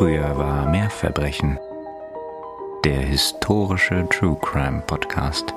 Früher war mehr Verbrechen. Der historische True Crime Podcast.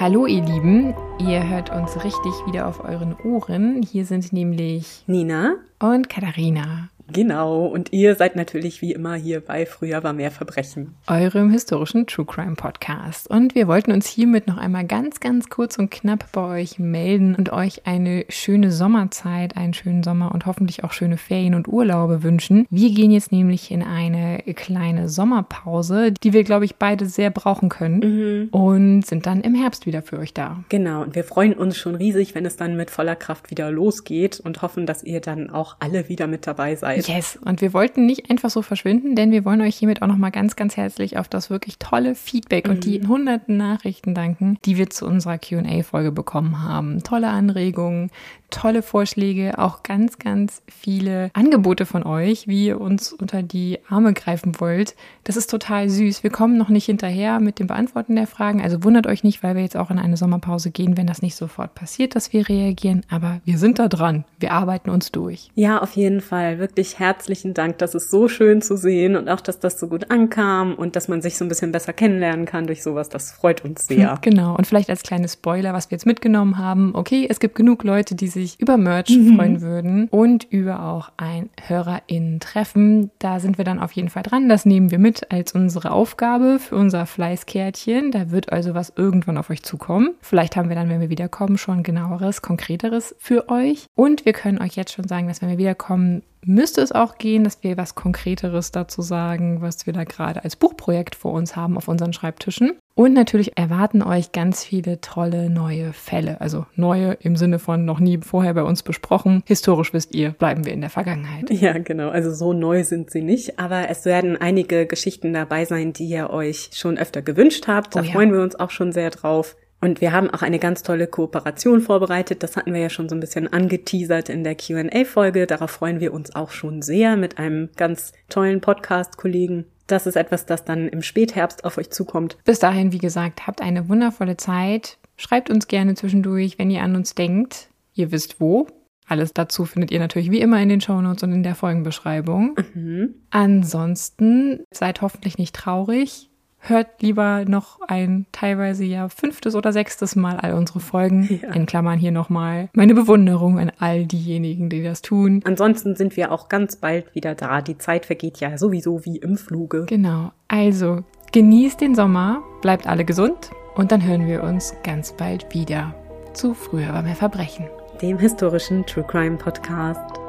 Hallo ihr Lieben, ihr hört uns richtig wieder auf euren Ohren. Hier sind nämlich Nina und Katharina. Genau, und ihr seid natürlich wie immer hier bei Früher war mehr Verbrechen. Eurem historischen True Crime Podcast. Und wir wollten uns hiermit noch einmal ganz, ganz kurz und knapp bei euch melden und euch eine schöne Sommerzeit, einen schönen Sommer und hoffentlich auch schöne Ferien und Urlaube wünschen. Wir gehen jetzt nämlich in eine kleine Sommerpause, die wir, glaube ich, beide sehr brauchen können mhm. und sind dann im Herbst wieder für euch da. Genau, und wir freuen uns schon riesig, wenn es dann mit voller Kraft wieder losgeht und hoffen, dass ihr dann auch alle wieder mit dabei seid. Yes, und wir wollten nicht einfach so verschwinden, denn wir wollen euch hiermit auch nochmal ganz, ganz herzlich auf das wirklich tolle Feedback mhm. und die mhm. hunderten Nachrichten danken, die wir zu unserer QA-Folge bekommen haben. Tolle Anregungen, tolle Vorschläge, auch ganz, ganz viele Angebote von euch, wie ihr uns unter die Arme greifen wollt. Das ist total süß. Wir kommen noch nicht hinterher mit dem Beantworten der Fragen. Also wundert euch nicht, weil wir jetzt auch in eine Sommerpause gehen, wenn das nicht sofort passiert, dass wir reagieren. Aber wir sind da dran. Wir arbeiten uns durch. Ja, auf jeden Fall. Wirklich herzlichen Dank. Das ist so schön zu sehen und auch, dass das so gut ankam und dass man sich so ein bisschen besser kennenlernen kann durch sowas. Das freut uns sehr. Genau. Und vielleicht als kleines Spoiler, was wir jetzt mitgenommen haben. Okay, es gibt genug Leute, die sich sich über Merch mhm. freuen würden und über auch ein HörerInnen-Treffen. Da sind wir dann auf jeden Fall dran. Das nehmen wir mit als unsere Aufgabe für unser Fleißkärtchen. Da wird also was irgendwann auf euch zukommen. Vielleicht haben wir dann, wenn wir wiederkommen, schon genaueres, konkreteres für euch. Und wir können euch jetzt schon sagen, dass wenn wir wiederkommen, müsste es auch gehen, dass wir was Konkreteres dazu sagen, was wir da gerade als Buchprojekt vor uns haben auf unseren Schreibtischen. Und natürlich erwarten euch ganz viele tolle neue Fälle. Also neue im Sinne von noch nie vorher bei uns besprochen. Historisch wisst ihr, bleiben wir in der Vergangenheit. Ja, genau. Also so neu sind sie nicht. Aber es werden einige Geschichten dabei sein, die ihr euch schon öfter gewünscht habt. Da oh ja. freuen wir uns auch schon sehr drauf. Und wir haben auch eine ganz tolle Kooperation vorbereitet. Das hatten wir ja schon so ein bisschen angeteasert in der QA-Folge. Darauf freuen wir uns auch schon sehr mit einem ganz tollen Podcast-Kollegen. Das ist etwas, das dann im Spätherbst auf euch zukommt. Bis dahin, wie gesagt, habt eine wundervolle Zeit. Schreibt uns gerne zwischendurch, wenn ihr an uns denkt. Ihr wisst wo. Alles dazu findet ihr natürlich wie immer in den Shownotes und in der Folgenbeschreibung. Mhm. Ansonsten seid hoffentlich nicht traurig hört lieber noch ein teilweise ja fünftes oder sechstes Mal all unsere Folgen. Ja. In Klammern hier nochmal meine Bewunderung an all diejenigen, die das tun. Ansonsten sind wir auch ganz bald wieder da. Die Zeit vergeht ja sowieso wie im Fluge. Genau. Also genießt den Sommer, bleibt alle gesund und dann hören wir uns ganz bald wieder zu Früher war mehr Verbrechen. Dem historischen True Crime Podcast.